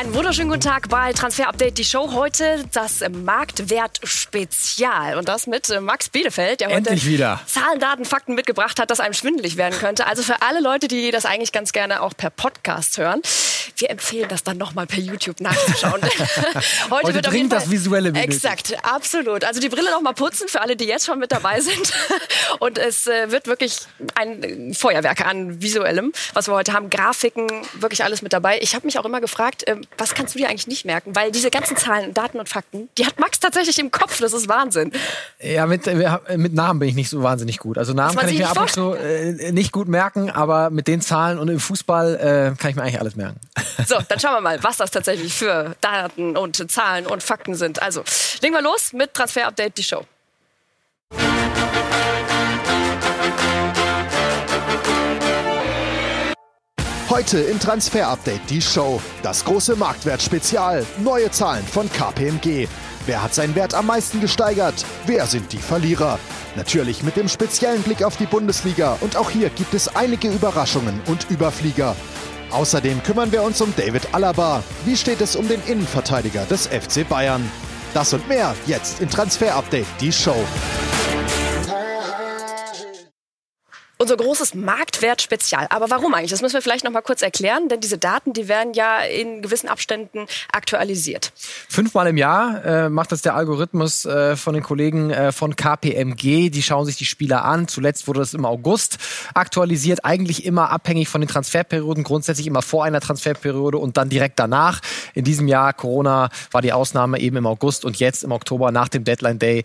Einen wunderschönen guten Tag bei Transfer Update, die Show. Heute das Marktwert-Spezial. Und das mit äh, Max Bielefeld, der heute Endlich wieder. Zahlen, Daten, Fakten mitgebracht hat, das einem schwindelig werden könnte. Also für alle Leute, die das eigentlich ganz gerne auch per Podcast hören. Wir empfehlen das dann nochmal per YouTube nachzuschauen. heute, heute wird auf dringend das Visuelle benötigt. Exakt, absolut. Also die Brille nochmal putzen für alle, die jetzt schon mit dabei sind. Und es äh, wird wirklich ein Feuerwerk an Visuellem, was wir heute haben. Grafiken, wirklich alles mit dabei. Ich habe mich auch immer gefragt, äh, was kannst du dir eigentlich nicht merken? Weil diese ganzen Zahlen, Daten und Fakten, die hat Max tatsächlich im Kopf. Das ist Wahnsinn. Ja, mit, äh, mit Namen bin ich nicht so wahnsinnig gut. Also Namen kann ich mir ab und zu äh, nicht gut merken, aber mit den Zahlen und im Fußball äh, kann ich mir eigentlich alles merken. So, dann schauen wir mal, was das tatsächlich für Daten und Zahlen und Fakten sind. Also, legen wir los mit Transfer Update, die Show. Heute im Transfer Update die Show. Das große Marktwert-Spezial. Neue Zahlen von KPMG. Wer hat seinen Wert am meisten gesteigert? Wer sind die Verlierer? Natürlich mit dem speziellen Blick auf die Bundesliga. Und auch hier gibt es einige Überraschungen und Überflieger. Außerdem kümmern wir uns um David Alaba. Wie steht es um den Innenverteidiger des FC Bayern? Das und mehr jetzt in Transfer Update, die Show. Unser großes Marktwert-Spezial. Aber warum eigentlich? Das müssen wir vielleicht noch mal kurz erklären, denn diese Daten, die werden ja in gewissen Abständen aktualisiert. Fünfmal im Jahr äh, macht das der Algorithmus äh, von den Kollegen äh, von KPMG. Die schauen sich die Spieler an. Zuletzt wurde das im August aktualisiert, eigentlich immer abhängig von den Transferperioden, grundsätzlich immer vor einer Transferperiode und dann direkt danach. In diesem Jahr Corona war die Ausnahme eben im August und jetzt im Oktober nach dem Deadline Day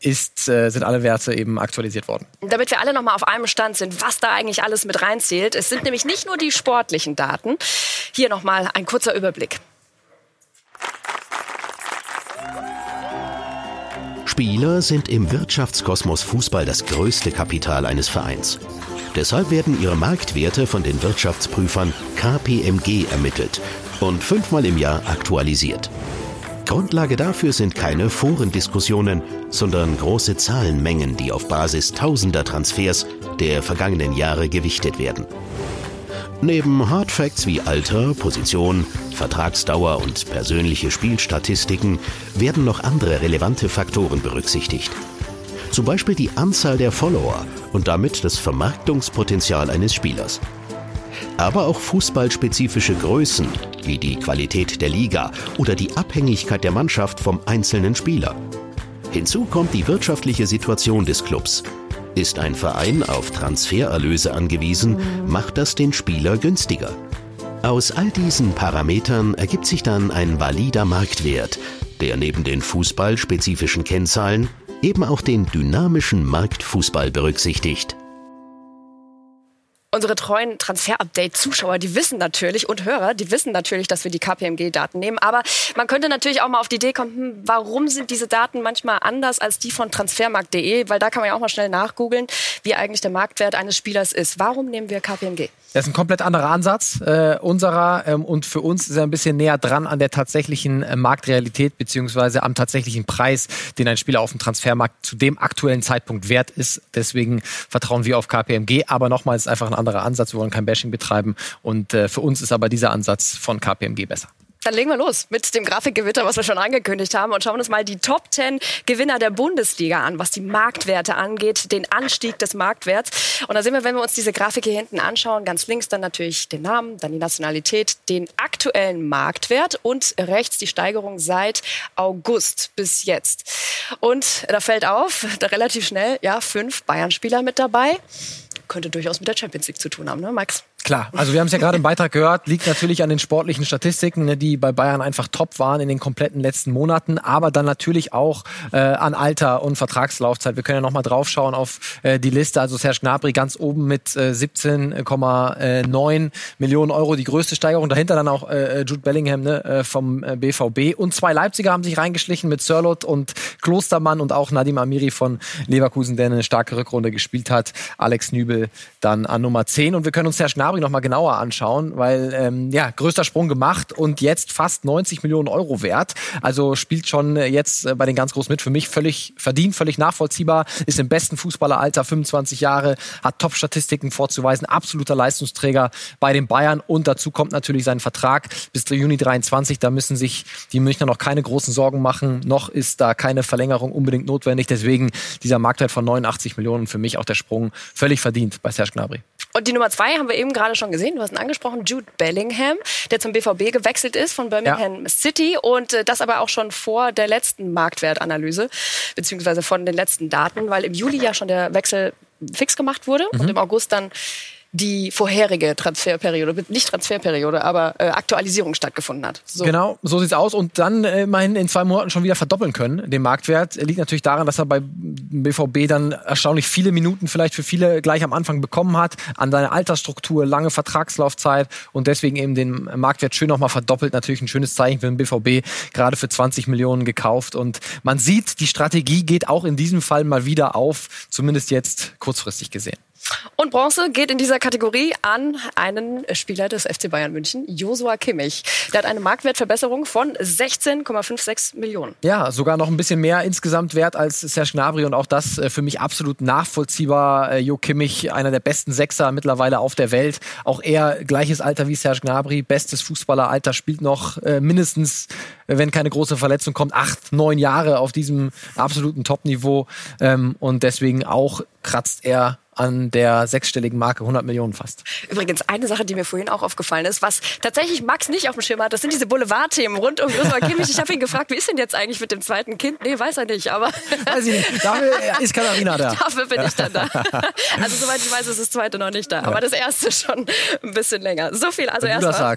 ist, äh, sind alle Werte eben aktualisiert worden. Damit wir alle noch mal auf einem Stand sind, was da eigentlich alles mit reinzählt. Es sind nämlich nicht nur die sportlichen Daten. Hier noch mal ein kurzer Überblick. Spieler sind im Wirtschaftskosmos Fußball das größte Kapital eines Vereins. Deshalb werden ihre Marktwerte von den Wirtschaftsprüfern KPMG ermittelt und fünfmal im Jahr aktualisiert. Grundlage dafür sind keine Forendiskussionen, sondern große Zahlenmengen, die auf Basis tausender Transfers der vergangenen Jahre gewichtet werden. Neben Hardfacts wie Alter, Position, Vertragsdauer und persönliche Spielstatistiken werden noch andere relevante Faktoren berücksichtigt. Zum Beispiel die Anzahl der Follower und damit das Vermarktungspotenzial eines Spielers aber auch fußballspezifische Größen wie die Qualität der Liga oder die Abhängigkeit der Mannschaft vom einzelnen Spieler. Hinzu kommt die wirtschaftliche Situation des Clubs. Ist ein Verein auf Transfererlöse angewiesen, macht das den Spieler günstiger. Aus all diesen Parametern ergibt sich dann ein valider Marktwert, der neben den fußballspezifischen Kennzahlen eben auch den dynamischen Marktfußball berücksichtigt. Unsere treuen Transfer-Update-Zuschauer, die wissen natürlich und Hörer, die wissen natürlich, dass wir die KPMG-Daten nehmen. Aber man könnte natürlich auch mal auf die Idee kommen, hm, warum sind diese Daten manchmal anders als die von transfermarkt.de? Weil da kann man ja auch mal schnell nachgoogeln, wie eigentlich der Marktwert eines Spielers ist. Warum nehmen wir KPMG? Das ist ein komplett anderer Ansatz äh, unserer ähm, und für uns ist er ein bisschen näher dran an der tatsächlichen äh, Marktrealität beziehungsweise am tatsächlichen Preis, den ein Spieler auf dem Transfermarkt zu dem aktuellen Zeitpunkt wert ist. Deswegen vertrauen wir auf KPMG. Aber nochmal, es ist einfach ein anderer Ansatz. Wir wollen kein Bashing betreiben und äh, für uns ist aber dieser Ansatz von KPMG besser. Dann legen wir los mit dem Grafikgewitter, was wir schon angekündigt haben und schauen uns mal die Top 10 Gewinner der Bundesliga an, was die Marktwerte angeht, den Anstieg des Marktwerts. Und da sehen wir, wenn wir uns diese Grafik hier hinten anschauen, ganz links dann natürlich den Namen, dann die Nationalität, den aktuellen Marktwert und rechts die Steigerung seit August bis jetzt. Und da fällt auf, da relativ schnell, ja, fünf Bayern-Spieler mit dabei. Könnte durchaus mit der Champions League zu tun haben, ne, Max? Klar, also wir haben es ja gerade im Beitrag gehört, liegt natürlich an den sportlichen Statistiken, ne, die bei Bayern einfach top waren in den kompletten letzten Monaten, aber dann natürlich auch äh, an Alter und Vertragslaufzeit. Wir können ja nochmal draufschauen auf äh, die Liste. Also Serge Gnabry ganz oben mit äh, 17,9 Millionen Euro, die größte Steigerung. Dahinter dann auch äh, Jude Bellingham ne, äh, vom BVB. Äh, und zwei Leipziger haben sich reingeschlichen mit Sörlot und Klostermann und auch Nadim Amiri von Leverkusen, der eine starke Rückrunde gespielt hat. Alex Nübel dann an Nummer 10. Und wir können uns Serge Gnabry Gnabry nochmal genauer anschauen, weil ähm, ja, größter Sprung gemacht und jetzt fast 90 Millionen Euro wert. Also spielt schon jetzt äh, bei den ganz groß mit. Für mich völlig verdient, völlig nachvollziehbar, ist im besten Fußballeralter, 25 Jahre, hat Top-Statistiken vorzuweisen, absoluter Leistungsträger bei den Bayern und dazu kommt natürlich sein Vertrag bis Juni 23. Da müssen sich die Münchner noch keine großen Sorgen machen. Noch ist da keine Verlängerung unbedingt notwendig. Deswegen dieser Marktwert von 89 Millionen für mich auch der Sprung völlig verdient bei Serge Gnabry. Und die Nummer zwei haben wir eben gerade schon gesehen. Du hast ihn angesprochen, Jude Bellingham, der zum BVB gewechselt ist von Birmingham ja. City und äh, das aber auch schon vor der letzten Marktwertanalyse beziehungsweise von den letzten Daten, weil im Juli ja schon der Wechsel fix gemacht wurde mhm. und im August dann die vorherige Transferperiode, nicht Transferperiode, aber äh, Aktualisierung stattgefunden hat. So. Genau, so sieht's aus. Und dann äh, immerhin in zwei Monaten schon wieder verdoppeln können, den Marktwert. Liegt natürlich daran, dass er bei BVB dann erstaunlich viele Minuten vielleicht für viele gleich am Anfang bekommen hat, an seine Altersstruktur, lange Vertragslaufzeit und deswegen eben den Marktwert schön nochmal verdoppelt. Natürlich ein schönes Zeichen für den BVB, gerade für 20 Millionen gekauft. Und man sieht, die Strategie geht auch in diesem Fall mal wieder auf, zumindest jetzt kurzfristig gesehen. Und Bronze geht in dieser Kategorie an einen Spieler des FC Bayern München, Josua Kimmich. Der hat eine Marktwertverbesserung von 16,56 Millionen. Ja, sogar noch ein bisschen mehr insgesamt wert als Serge Gnabry und auch das äh, für mich absolut nachvollziehbar. Äh, jo Kimmich, einer der besten Sechser mittlerweile auf der Welt. Auch er gleiches Alter wie Serge Gnabry, bestes Fußballeralter, spielt noch äh, mindestens, wenn keine große Verletzung kommt, acht, neun Jahre auf diesem absoluten Top-Niveau. Ähm, und deswegen auch kratzt er an der sechsstelligen Marke 100 Millionen fast. Übrigens, eine Sache, die mir vorhin auch aufgefallen ist, was tatsächlich Max nicht auf dem Schirm hat, das sind diese Boulevardthemen rund um Joshua Kimmich. Ich habe ihn gefragt, wie ist denn jetzt eigentlich mit dem zweiten Kind? Nee, weiß er nicht, aber... Weiß ich nicht. Dafür ist Katharina da. Dafür bin ich dann da. Also soweit ich weiß, ist das zweite noch nicht da, aber das erste schon ein bisschen länger. So viel also erstmal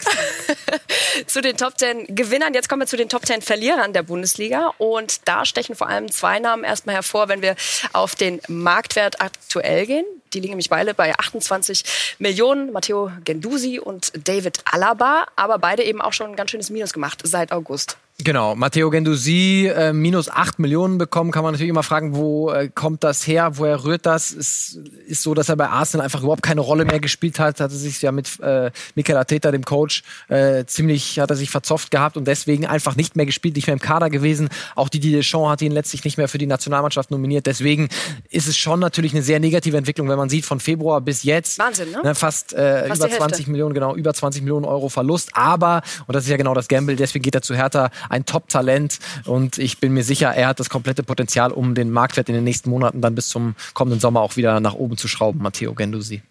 zu den Top 10 Gewinnern. Jetzt kommen wir zu den Top 10 Verlierern der Bundesliga und da stechen vor allem zwei Namen erstmal hervor, wenn wir auf den Marktwert aktuell gehen. Die liegen nämlich beide bei 28 Millionen. Matteo Gendusi und David Alaba. Aber beide eben auch schon ein ganz schönes Minus gemacht seit August. Genau, Matteo Gendusi äh, minus 8 Millionen bekommen, kann man natürlich immer fragen, wo äh, kommt das her, woher rührt das? Es ist so, dass er bei Arsenal einfach überhaupt keine Rolle mehr gespielt hat, hatte sich ja mit äh, Mikel Arteta, dem Coach, äh, ziemlich, hat er sich verzopft gehabt und deswegen einfach nicht mehr gespielt, nicht mehr im Kader gewesen. Auch die Deschamps hat ihn letztlich nicht mehr für die Nationalmannschaft nominiert, deswegen ist es schon natürlich eine sehr negative Entwicklung, wenn man sieht, von Februar bis jetzt. Wahnsinn, ne? ne fast, äh, fast über 20 Millionen, genau, über 20 Millionen Euro Verlust, aber, und das ist ja genau das Gamble, deswegen geht er zu Hertha, ein Top-Talent und ich bin mir sicher, er hat das komplette Potenzial, um den Marktwert in den nächsten Monaten dann bis zum kommenden Sommer auch wieder nach oben zu schrauben, Matteo Gendusi.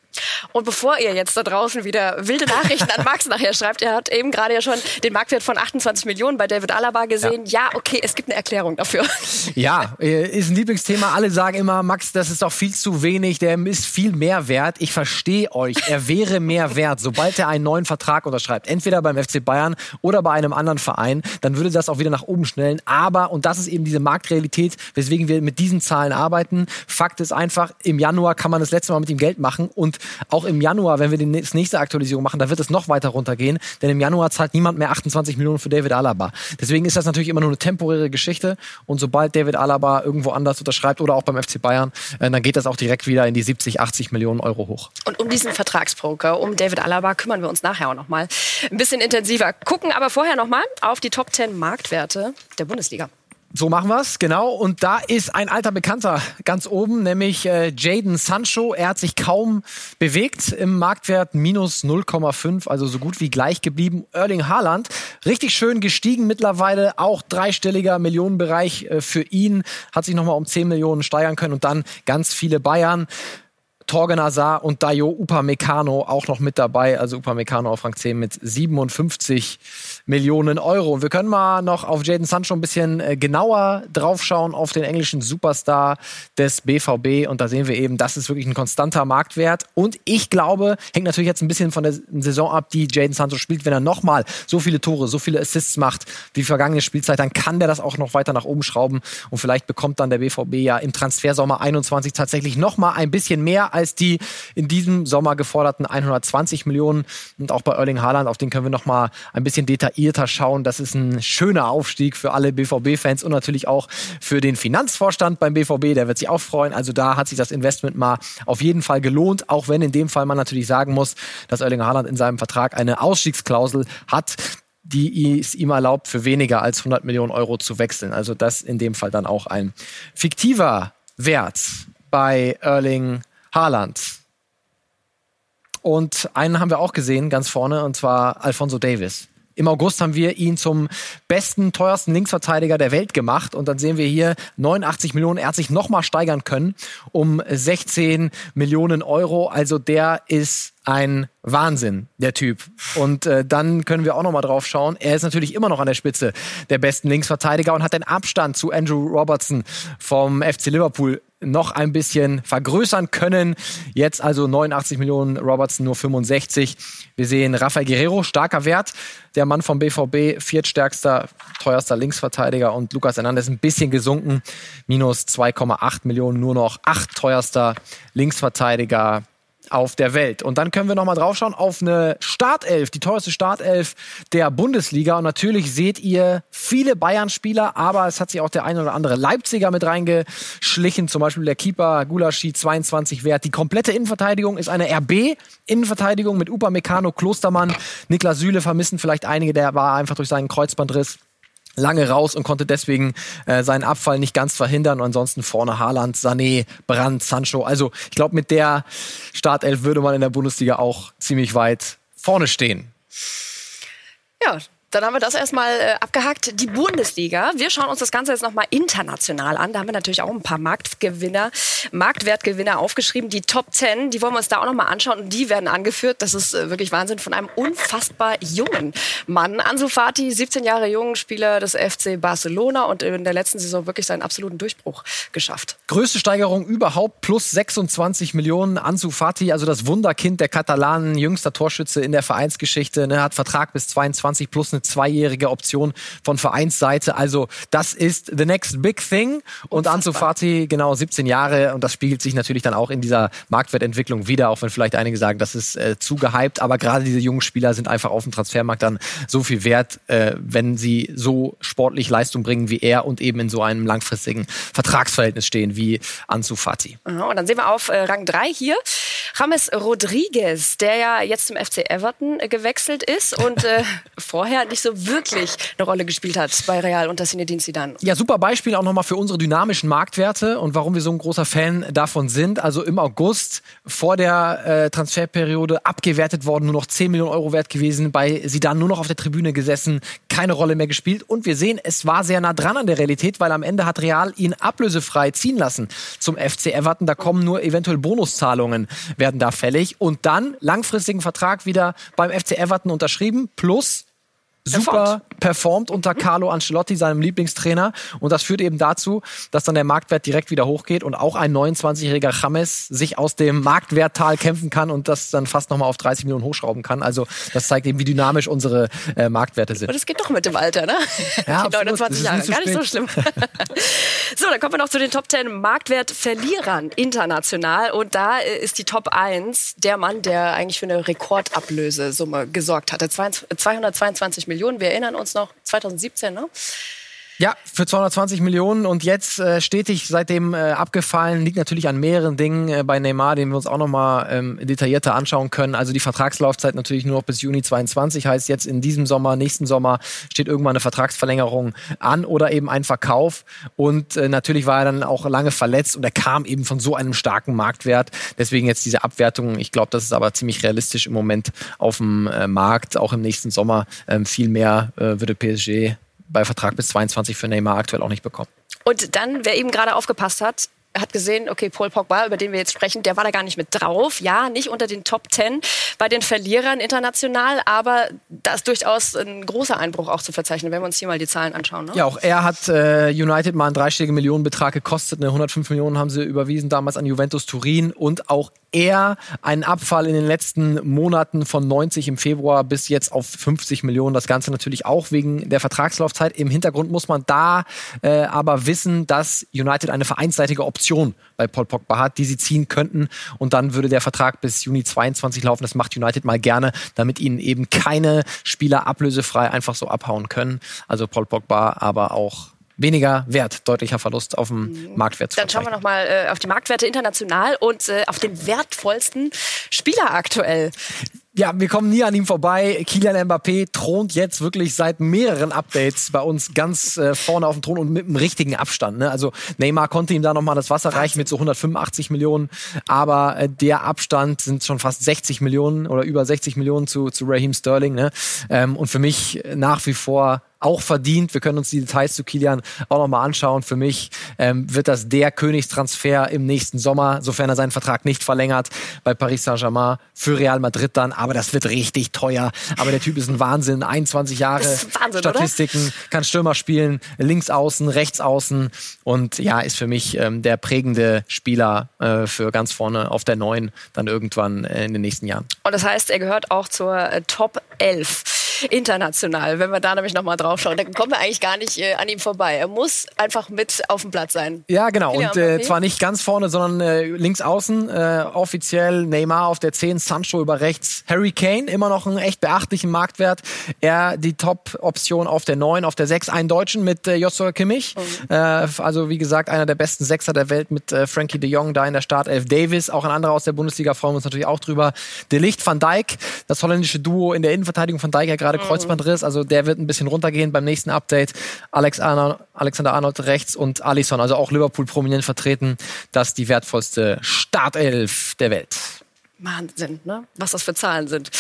Und bevor ihr jetzt da draußen wieder wilde Nachrichten an Max nachher schreibt, er hat eben gerade ja schon den Marktwert von 28 Millionen bei David Alaba gesehen. Ja. ja, okay, es gibt eine Erklärung dafür. Ja, äh, ist ein Lieblingsthema. Alle sagen immer, Max, das ist doch viel zu wenig, der ist viel mehr wert. Ich verstehe euch, er wäre mehr wert, sobald er einen neuen Vertrag unterschreibt. Entweder beim FC Bayern oder bei einem anderen Verein, dann würde das auch wieder nach oben schnellen. Aber, und das ist eben diese Marktrealität, weswegen wir mit diesen Zahlen arbeiten. Fakt ist einfach, im Januar kann man das letzte Mal mit ihm Geld machen und auch im Januar, wenn wir die nächste Aktualisierung machen, da wird es noch weiter runtergehen, denn im Januar zahlt niemand mehr 28 Millionen für David Alaba. Deswegen ist das natürlich immer nur eine temporäre Geschichte und sobald David Alaba irgendwo anders unterschreibt oder auch beim FC Bayern, äh, dann geht das auch direkt wieder in die 70, 80 Millionen Euro hoch. Und um diesen Vertragsbroker, um David Alaba, kümmern wir uns nachher auch nochmal ein bisschen intensiver. Gucken aber vorher nochmal auf die Top 10 Marktwerte der Bundesliga. So machen wir's, genau. Und da ist ein alter Bekannter ganz oben, nämlich äh, Jaden Sancho. Er hat sich kaum bewegt im Marktwert, minus 0,5, also so gut wie gleich geblieben. Erling Haaland, richtig schön gestiegen mittlerweile, auch dreistelliger Millionenbereich äh, für ihn, hat sich nochmal um 10 Millionen steigern können und dann ganz viele Bayern. Torgen Azar und Dayo Upamecano auch noch mit dabei. Also Upamecano auf Rang 10 mit 57 Millionen Euro. Und wir können mal noch auf Jaden Sancho ein bisschen äh, genauer draufschauen, auf den englischen Superstar des BVB. Und da sehen wir eben, das ist wirklich ein konstanter Marktwert. Und ich glaube, hängt natürlich jetzt ein bisschen von der Saison ab, die Jaden Sancho spielt. Wenn er nochmal so viele Tore, so viele Assists macht wie vergangene Spielzeit, dann kann der das auch noch weiter nach oben schrauben. Und vielleicht bekommt dann der BVB ja im Transfersommer 21 tatsächlich nochmal ein bisschen mehr als die in diesem Sommer geforderten 120 Millionen. Und auch bei Erling Haaland, auf den können wir noch mal ein bisschen detailliert detaillierter schauen. Das ist ein schöner Aufstieg für alle BVB-Fans und natürlich auch für den Finanzvorstand beim BVB. Der wird sich auch freuen. Also da hat sich das Investment mal auf jeden Fall gelohnt, auch wenn in dem Fall man natürlich sagen muss, dass Erling Haaland in seinem Vertrag eine Ausstiegsklausel hat die es ihm erlaubt, für weniger als 100 Millionen Euro zu wechseln. Also das in dem Fall dann auch ein fiktiver Wert bei Erling Haaland. Und einen haben wir auch gesehen, ganz vorne, und zwar Alfonso Davis. Im August haben wir ihn zum besten, teuersten Linksverteidiger der Welt gemacht. Und dann sehen wir hier 89 Millionen. Er hat sich nochmal steigern können um 16 Millionen Euro. Also der ist ein Wahnsinn, der Typ. Und äh, dann können wir auch noch mal drauf schauen. Er ist natürlich immer noch an der Spitze der besten Linksverteidiger und hat den Abstand zu Andrew Robertson vom FC Liverpool noch ein bisschen vergrößern können. Jetzt also 89 Millionen, Robertson nur 65. Wir sehen Rafael Guerrero, starker Wert. Der Mann vom BVB, viertstärkster, teuerster Linksverteidiger und Lukas Hernandez ein bisschen gesunken. Minus 2,8 Millionen, nur noch acht teuerster Linksverteidiger auf der Welt. Und dann können wir nochmal draufschauen auf eine Startelf, die teuerste Startelf der Bundesliga. Und natürlich seht ihr viele Bayern-Spieler, aber es hat sich auch der ein oder andere Leipziger mit reingeschlichen. Zum Beispiel der Keeper Gulaschi, 22 Wert. Die komplette Innenverteidigung ist eine RB-Innenverteidigung mit Upamecano, Klostermann, Niklas Süle vermissen vielleicht einige. Der war einfach durch seinen Kreuzbandriss lange raus und konnte deswegen äh, seinen Abfall nicht ganz verhindern. Und ansonsten vorne Haaland, Sané, Brandt, Sancho. Also ich glaube, mit der Startelf würde man in der Bundesliga auch ziemlich weit vorne stehen. Ja, dann haben wir das erstmal äh, abgehakt. Die Bundesliga. Wir schauen uns das Ganze jetzt nochmal international an. Da haben wir natürlich auch ein paar Marktgewinner, Marktwertgewinner aufgeschrieben. Die Top 10, die wollen wir uns da auch nochmal anschauen. Und die werden angeführt. Das ist äh, wirklich Wahnsinn von einem unfassbar jungen Mann. Ansu Fati, 17 Jahre jung, Spieler des FC Barcelona und in der letzten Saison wirklich seinen absoluten Durchbruch geschafft. Größte Steigerung überhaupt, plus 26 Millionen. Ansu Fati, also das Wunderkind der Katalanen, jüngster Torschütze in der Vereinsgeschichte, ne, hat Vertrag bis 22 plus eine zweijährige Option von Vereinsseite. Also das ist the next big thing. Und Ansu Fati, genau 17 Jahre. Und das spiegelt sich natürlich dann auch in dieser Marktwertentwicklung wieder, auch wenn vielleicht einige sagen, das ist äh, zu gehypt. Aber gerade diese jungen Spieler sind einfach auf dem Transfermarkt dann so viel wert, äh, wenn sie so sportlich Leistung bringen wie er und eben in so einem langfristigen Vertragsverhältnis stehen wie Ansu Fati. Und dann sehen wir auf äh, Rang 3 hier James Rodriguez, der ja jetzt zum FC Everton äh, gewechselt ist und äh, vorher nicht so wirklich eine Rolle gespielt hat bei Real unter Zinedine Zidane. Ja, super Beispiel auch nochmal für unsere dynamischen Marktwerte und warum wir so ein großer Fan davon sind. Also im August vor der äh, Transferperiode abgewertet worden, nur noch 10 Millionen Euro wert gewesen, bei Zidane nur noch auf der Tribüne gesessen, keine Rolle mehr gespielt und wir sehen, es war sehr nah dran an der Realität, weil am Ende hat Real ihn ablösefrei ziehen lassen zum FC Everton. Da kommen nur eventuell Bonuszahlungen, werden da fällig und dann langfristigen Vertrag wieder beim FC Everton unterschrieben plus super performt unter Carlo Ancelotti, seinem Lieblingstrainer. Und das führt eben dazu, dass dann der Marktwert direkt wieder hochgeht und auch ein 29-jähriger James sich aus dem Marktwerttal kämpfen kann und das dann fast nochmal auf 30 Millionen hochschrauben kann. Also das zeigt eben, wie dynamisch unsere äh, Marktwerte sind. Und das geht doch mit dem Alter, ne? Ja, Die 29 Jahre, gar nicht so schlimm. so, dann kommen wir noch zu den Top 10 Marktwertverlierern international. Und da äh, ist die Top 1 der Mann, der eigentlich für eine Rekordablösesumme gesorgt hatte. 222 Millionen. Millionen. Wir erinnern uns noch 2017, ne? Ja, für 220 Millionen und jetzt äh, stetig seitdem äh, abgefallen. Liegt natürlich an mehreren Dingen äh, bei Neymar, den wir uns auch nochmal ähm, detaillierter anschauen können. Also die Vertragslaufzeit natürlich nur noch bis Juni 22, heißt jetzt in diesem Sommer, nächsten Sommer steht irgendwann eine Vertragsverlängerung an oder eben ein Verkauf. Und äh, natürlich war er dann auch lange verletzt und er kam eben von so einem starken Marktwert. Deswegen jetzt diese Abwertung. Ich glaube, das ist aber ziemlich realistisch im Moment auf dem äh, Markt. Auch im nächsten Sommer ähm, viel mehr äh, würde PSG bei Vertrag bis 22 für Neymar aktuell auch nicht bekommen. Und dann, wer eben gerade aufgepasst hat, hat gesehen, okay, Paul Pogba, über den wir jetzt sprechen, der war da gar nicht mit drauf. Ja, nicht unter den Top Ten bei den Verlierern international, aber da ist durchaus ein großer Einbruch auch zu verzeichnen, wenn wir uns hier mal die Zahlen anschauen. Ne? Ja, auch er hat äh, United mal einen dreistelligen Millionenbetrag gekostet. Ne? 105 Millionen haben sie überwiesen damals an Juventus Turin und auch eher einen Abfall in den letzten Monaten von 90 im Februar bis jetzt auf 50 Millionen. Das Ganze natürlich auch wegen der Vertragslaufzeit. Im Hintergrund muss man da äh, aber wissen, dass United eine vereinsseitige Option bei Paul Pogba hat, die sie ziehen könnten. Und dann würde der Vertrag bis Juni 22 laufen. Das macht United mal gerne, damit ihnen eben keine Spieler ablösefrei einfach so abhauen können. Also Paul Pogba, aber auch weniger wert, deutlicher Verlust auf dem mhm. Marktwert. Dann schauen wir nochmal äh, auf die Marktwerte international und äh, auf den wertvollsten Spieler aktuell. Ja, wir kommen nie an ihm vorbei. Kylian Mbappé thront jetzt wirklich seit mehreren Updates bei uns ganz äh, vorne auf dem Thron und mit einem richtigen Abstand. Ne? Also Neymar konnte ihm da nochmal das Wasser reichen mit so 185 Millionen, aber äh, der Abstand sind schon fast 60 Millionen oder über 60 Millionen zu, zu Raheem Sterling. Ne? Ähm, und für mich nach wie vor auch verdient. Wir können uns die Details zu Kilian auch nochmal anschauen. Für mich ähm, wird das der Königstransfer im nächsten Sommer, sofern er seinen Vertrag nicht verlängert, bei Paris Saint-Germain für Real Madrid dann. Aber das wird richtig teuer. Aber der Typ ist ein Wahnsinn. 21 Jahre Wahnsinn, Statistiken, oder? kann Stürmer spielen, links außen, rechts außen und ja, ist für mich ähm, der prägende Spieler äh, für ganz vorne auf der neuen dann irgendwann äh, in den nächsten Jahren. Und das heißt, er gehört auch zur äh, Top 11 international. Wenn wir da nämlich nochmal drauf schauen, dann kommen wir eigentlich gar nicht äh, an ihm vorbei. Er muss einfach mit auf dem Platz sein. Ja, genau. Und äh, zwar nicht ganz vorne, sondern äh, links außen. Äh, offiziell Neymar auf der 10, Sancho über rechts. Harry Kane, immer noch einen echt beachtlichen Marktwert. Er die Top-Option auf der 9, auf der 6, einen Deutschen mit äh, Joshua Kimmich. Mhm. Äh, also wie gesagt, einer der besten Sechser der Welt mit äh, Frankie de Jong da in der Startelf. Davis, auch ein anderer aus der Bundesliga, freuen wir uns natürlich auch drüber. De Licht, Van Dijk, das holländische Duo in der Innenverteidigung. Van Dijk ja gerade mhm. Kreuzbandriss, also der wird ein bisschen runtergehen beim nächsten Update. Alex Arnold, Alexander Arnold rechts und Alisson, also auch Liverpool prominent vertreten. Das ist die wertvollste Startelf der Welt. Wahnsinn, ne? was das für Zahlen sind.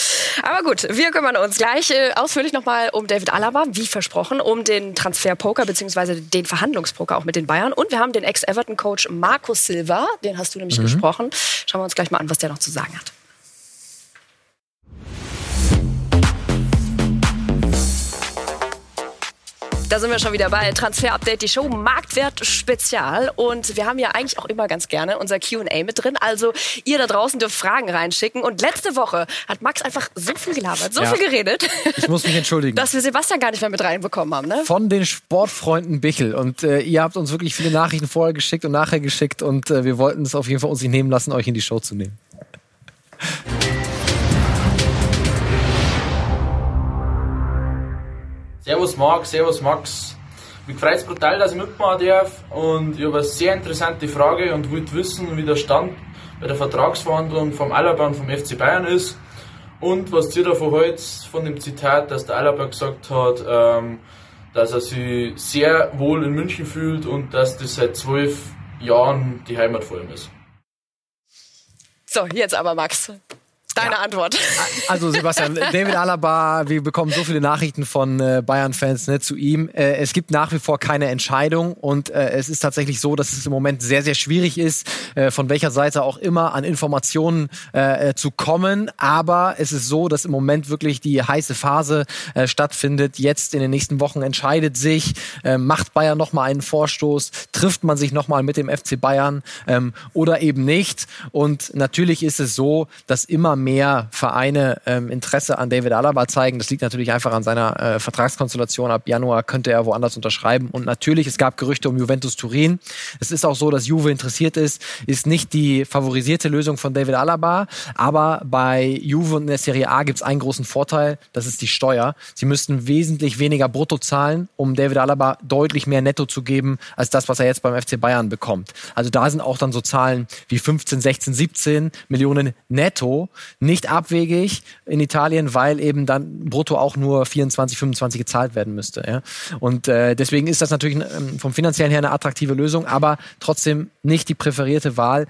Aber gut, wir kümmern uns gleich äh, ausführlich nochmal um David Alaba, wie versprochen, um den Transfer-Poker bzw. den Verhandlungspoker auch mit den Bayern. Und wir haben den Ex-Everton-Coach Markus Silva, den hast du nämlich mhm. gesprochen. Schauen wir uns gleich mal an, was der noch zu sagen hat. Da sind wir schon wieder bei Transfer Update, die Show Marktwert Spezial. Und wir haben ja eigentlich auch immer ganz gerne unser QA mit drin. Also ihr da draußen dürft Fragen reinschicken. Und letzte Woche hat Max einfach so viel gelabert, so ja. viel geredet. Ich muss mich entschuldigen. Dass wir Sebastian gar nicht mehr mit reinbekommen haben. Ne? Von den Sportfreunden Bichel. Und äh, ihr habt uns wirklich viele Nachrichten vorher geschickt und nachher geschickt. Und äh, wir wollten es auf jeden Fall uns nicht nehmen lassen, euch in die Show zu nehmen. Servus Marc, Servus Max. Mich freut es brutal, dass ich mitmachen darf und ich habe eine sehr interessante Frage und wollte wissen, wie der Stand bei der Vertragsverhandlung vom Alaba und vom FC Bayern ist und was ihr davon haltet von dem Zitat, dass der Alaba gesagt hat, ähm, dass er sich sehr wohl in München fühlt und dass das seit zwölf Jahren die Heimat vor ihm ist. So, jetzt aber Max. Deine ja. Antwort. Also Sebastian, David Alaba, wir bekommen so viele Nachrichten von äh, Bayern-Fans ne, zu ihm. Äh, es gibt nach wie vor keine Entscheidung und äh, es ist tatsächlich so, dass es im Moment sehr, sehr schwierig ist, von welcher Seite auch immer an Informationen zu kommen. Aber es ist so, dass im Moment wirklich die heiße Phase stattfindet. Jetzt in den nächsten Wochen entscheidet sich, macht Bayern nochmal einen Vorstoß, trifft man sich nochmal mit dem FC Bayern ähm, oder eben nicht. Und natürlich ist es so, dass immer mehr mehr Vereine ähm, Interesse an David Alaba zeigen. Das liegt natürlich einfach an seiner äh, Vertragskonstellation. Ab Januar könnte er woanders unterschreiben. Und natürlich, es gab Gerüchte um Juventus Turin. Es ist auch so, dass Juve interessiert ist. Ist nicht die favorisierte Lösung von David Alaba. Aber bei Juve und in der Serie A gibt es einen großen Vorteil. Das ist die Steuer. Sie müssten wesentlich weniger brutto zahlen, um David Alaba deutlich mehr netto zu geben, als das, was er jetzt beim FC Bayern bekommt. Also da sind auch dann so Zahlen wie 15, 16, 17 Millionen netto, nicht abwegig in Italien, weil eben dann brutto auch nur 24, 25 gezahlt werden müsste. Ja? Und äh, deswegen ist das natürlich ähm, vom finanziellen her eine attraktive Lösung, aber trotzdem nicht die präferierte Wahl.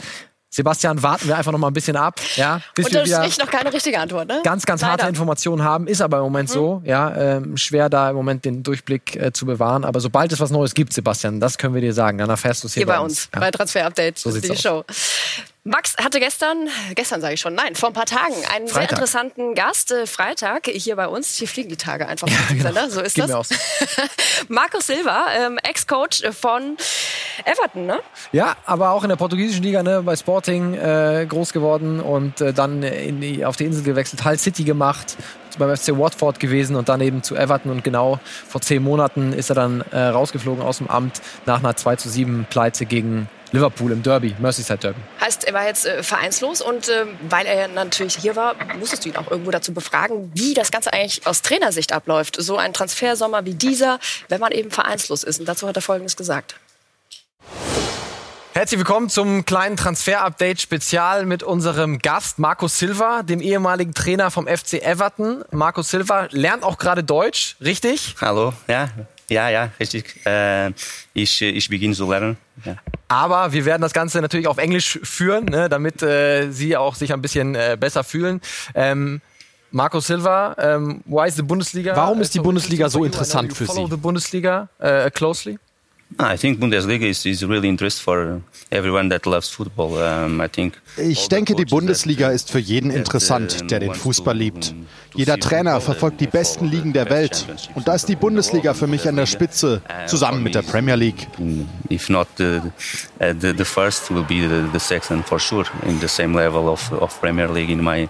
Sebastian, warten wir einfach noch mal ein bisschen ab, ja, bis Unterm wir wieder noch keine richtige Antwort, ne? Ganz, ganz Leider. harte Informationen haben, ist aber im Moment mhm. so, ja, ähm, schwer da im Moment den Durchblick äh, zu bewahren. Aber sobald es was Neues gibt, Sebastian, das können wir dir sagen, dann erfährst du es hier, hier bei uns, uns. Ja. bei Transfer Update, so die aus. Show. Max hatte gestern, gestern sage ich schon, nein, vor ein paar Tagen einen Freitag. sehr interessanten Gast, äh, Freitag, hier bei uns. Hier fliegen die Tage einfach. Ja, genau. So ist Geht das. Markus Silva, ähm, Ex-Coach von Everton, ne? Ja, aber auch in der portugiesischen Liga, ne, bei Sporting äh, groß geworden und äh, dann in die, auf die Insel gewechselt, Hull City gemacht, beim FC Watford gewesen und dann eben zu Everton und genau vor zehn Monaten ist er dann äh, rausgeflogen aus dem Amt nach einer 2 zu 7 Pleite gegen Liverpool im Derby, Merseyside Derby. Heißt, er war jetzt äh, vereinslos und äh, weil er natürlich hier war, musstest du ihn auch irgendwo dazu befragen, wie das Ganze eigentlich aus Trainersicht abläuft. So ein Transfersommer wie dieser, wenn man eben vereinslos ist. Und dazu hat er Folgendes gesagt. Herzlich willkommen zum kleinen Transfer-Update Spezial mit unserem Gast Marco Silva, dem ehemaligen Trainer vom FC Everton. Marco Silva lernt auch gerade Deutsch, richtig? Hallo, ja, ja, ja, richtig. Äh, ich, ich beginne zu lernen. Ja. Aber wir werden das Ganze natürlich auf Englisch führen, ne, damit äh, Sie auch sich ein bisschen äh, besser fühlen. Ähm, Marco Silva, ähm, why is the Bundesliga? Warum ist die Bundesliga so interessant für Sie? Follow the Bundesliga uh, closely. I think Bundesliga is, is really interesting for everyone that loves football. I think ich denke, die Bundesliga ist für jeden interessant, der den Fußball liebt. Jeder Trainer verfolgt die besten Ligen der Welt. Und da ist die Bundesliga für mich an der Spitze, zusammen mit der Premier League. If not the, uh, the, the first, will be the, the second for sure, in the same level of, of Premier League in my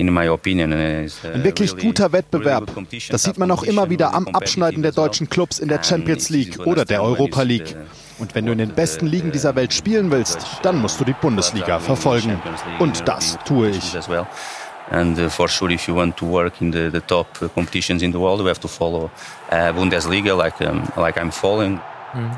Uh, Ein wirklich guter Wettbewerb. Das sieht man auch immer wieder am Abschneiden der deutschen Clubs in der Champions League oder der Europa League. Und wenn du in den besten Ligen dieser Welt spielen willst, dann musst du die Bundesliga verfolgen. Und das tue ich. And uh, for sure, if you want to work in the, the top competitions in the world, you have to follow uh, Bundesliga like, um, like I'm following. Uh,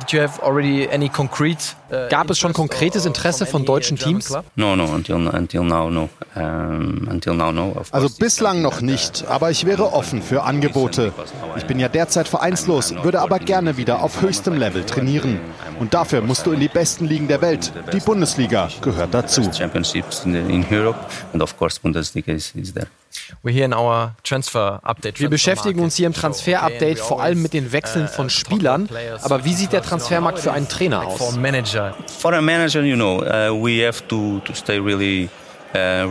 Gab es schon konkretes Interesse von deutschen Teams? No, no, until, until now, no. Um, until now, no. Also bislang noch nicht, aber ich wäre offen für Angebote. Ich bin ja derzeit vereinslos, würde aber gerne wieder auf höchstem Level trainieren. Und dafür musst du in die besten Ligen der Welt. Die Bundesliga gehört dazu. Championships in Europe and of course Bundesliga is there. Wir beschäftigen uns hier im Transfer-Update vor allem mit den Wechseln uh, von Spielern. Aber wie sieht der Transfermarkt für einen Trainer aus? For a manager, you know, uh, we have to, to stay really Wir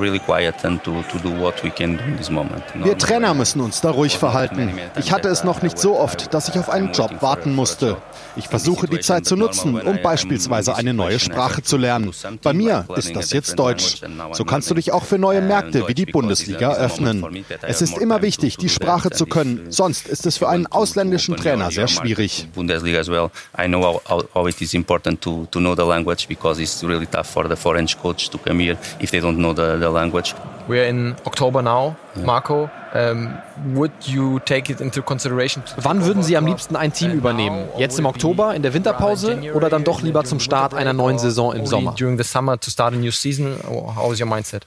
Trainer müssen uns da ruhig verhalten. Ich hatte es noch nicht so oft, dass ich auf einen Job warten musste. Ich versuche die Zeit zu nutzen, um beispielsweise eine neue Sprache zu lernen. Bei mir ist das jetzt Deutsch. So kannst du dich auch für neue Märkte wie die Bundesliga öffnen. Es ist immer wichtig, die Sprache zu können, sonst ist es für einen ausländischen Trainer sehr schwierig. Bundesliga as well. I know how, it is important to, to know the language because it's really tough for the foreign coach to come here if they don't know the, the language. We're in October now, Marco. Um, would you take it into consideration? Wann würden Sie am liebsten ein Team übernehmen? Jetzt im Oktober, in der Winterpause oder dann doch lieber zum Start einer neuen Saison im Sommer? During the summer to start a new season, how is your mindset?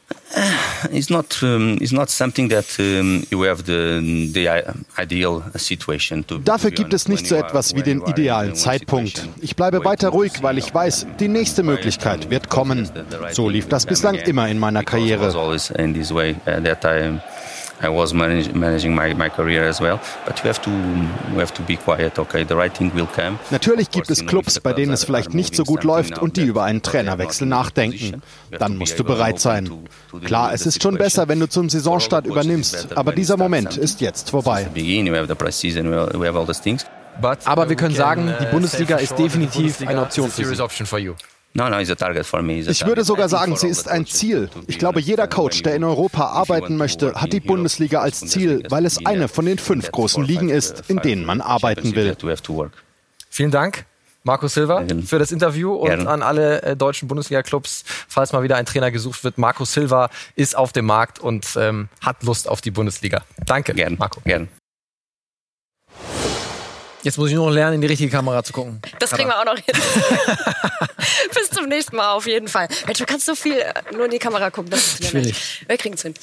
It's not, um, it's not something that um, you have the, the ideal situation. To, Dafür gibt es nicht so etwas wie den idealen Zeitpunkt. Ich bleibe weiter ruhig, weil ich weiß, die nächste Möglichkeit wird kommen. So lief das bislang immer in meiner Karriere. I was manage, managing my, my career as well. But you have to, you have to be quiet. Okay, the right thing will come. Natürlich gibt es Clubs, bei denen es vielleicht nicht so gut läuft und die über einen Trainerwechsel nachdenken. Dann musst du bereit sein. Klar, es ist schon besser, wenn du zum Saisonstart übernimmst, aber dieser Moment ist jetzt vorbei. Aber wir können sagen, die Bundesliga ist definitiv eine Option für Sie. Ich würde sogar sagen, sie ist ein Ziel. Ich glaube, jeder Coach, der in Europa arbeiten möchte, hat die Bundesliga als Ziel, weil es eine von den fünf großen Ligen ist, in denen man arbeiten will. Vielen Dank. Marco Silva für das Interview und an alle äh, deutschen Bundesliga-Clubs, falls mal wieder ein Trainer gesucht wird. Marco Silva ist auf dem Markt und ähm, hat Lust auf die Bundesliga. Danke, Gern. Marco. Gern. Jetzt muss ich nur noch lernen, in die richtige Kamera zu gucken. Das kriegen wir auch noch hin. Bis zum nächsten Mal auf jeden Fall. Mensch, du kannst so viel äh, nur in die Kamera gucken. Das ist Schwierig. Wir kriegen es hin.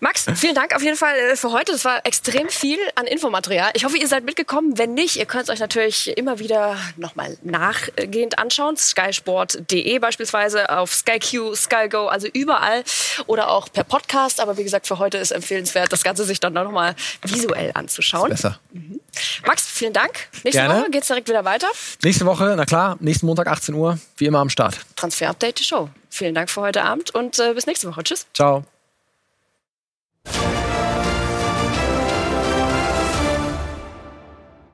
Max, vielen Dank auf jeden Fall äh, für heute. Das war extrem viel an Infomaterial. Ich hoffe, ihr seid mitgekommen. Wenn nicht, ihr könnt es euch natürlich immer wieder nochmal nachgehend anschauen. skysport.de beispielsweise, auf SkyQ, SkyGo, also überall oder auch per Podcast. Aber wie gesagt, für heute ist empfehlenswert, das Ganze sich dann nochmal visuell anzuschauen. Ist besser. Mhm. Max, vielen Dank. Nächste Gerne. Woche geht's direkt wieder weiter. Nächste Woche, na klar, nächsten Montag 18 Uhr, wie immer am Start. Transfer Update Show. Vielen Dank für heute Abend und äh, bis nächste Woche. Tschüss. Ciao.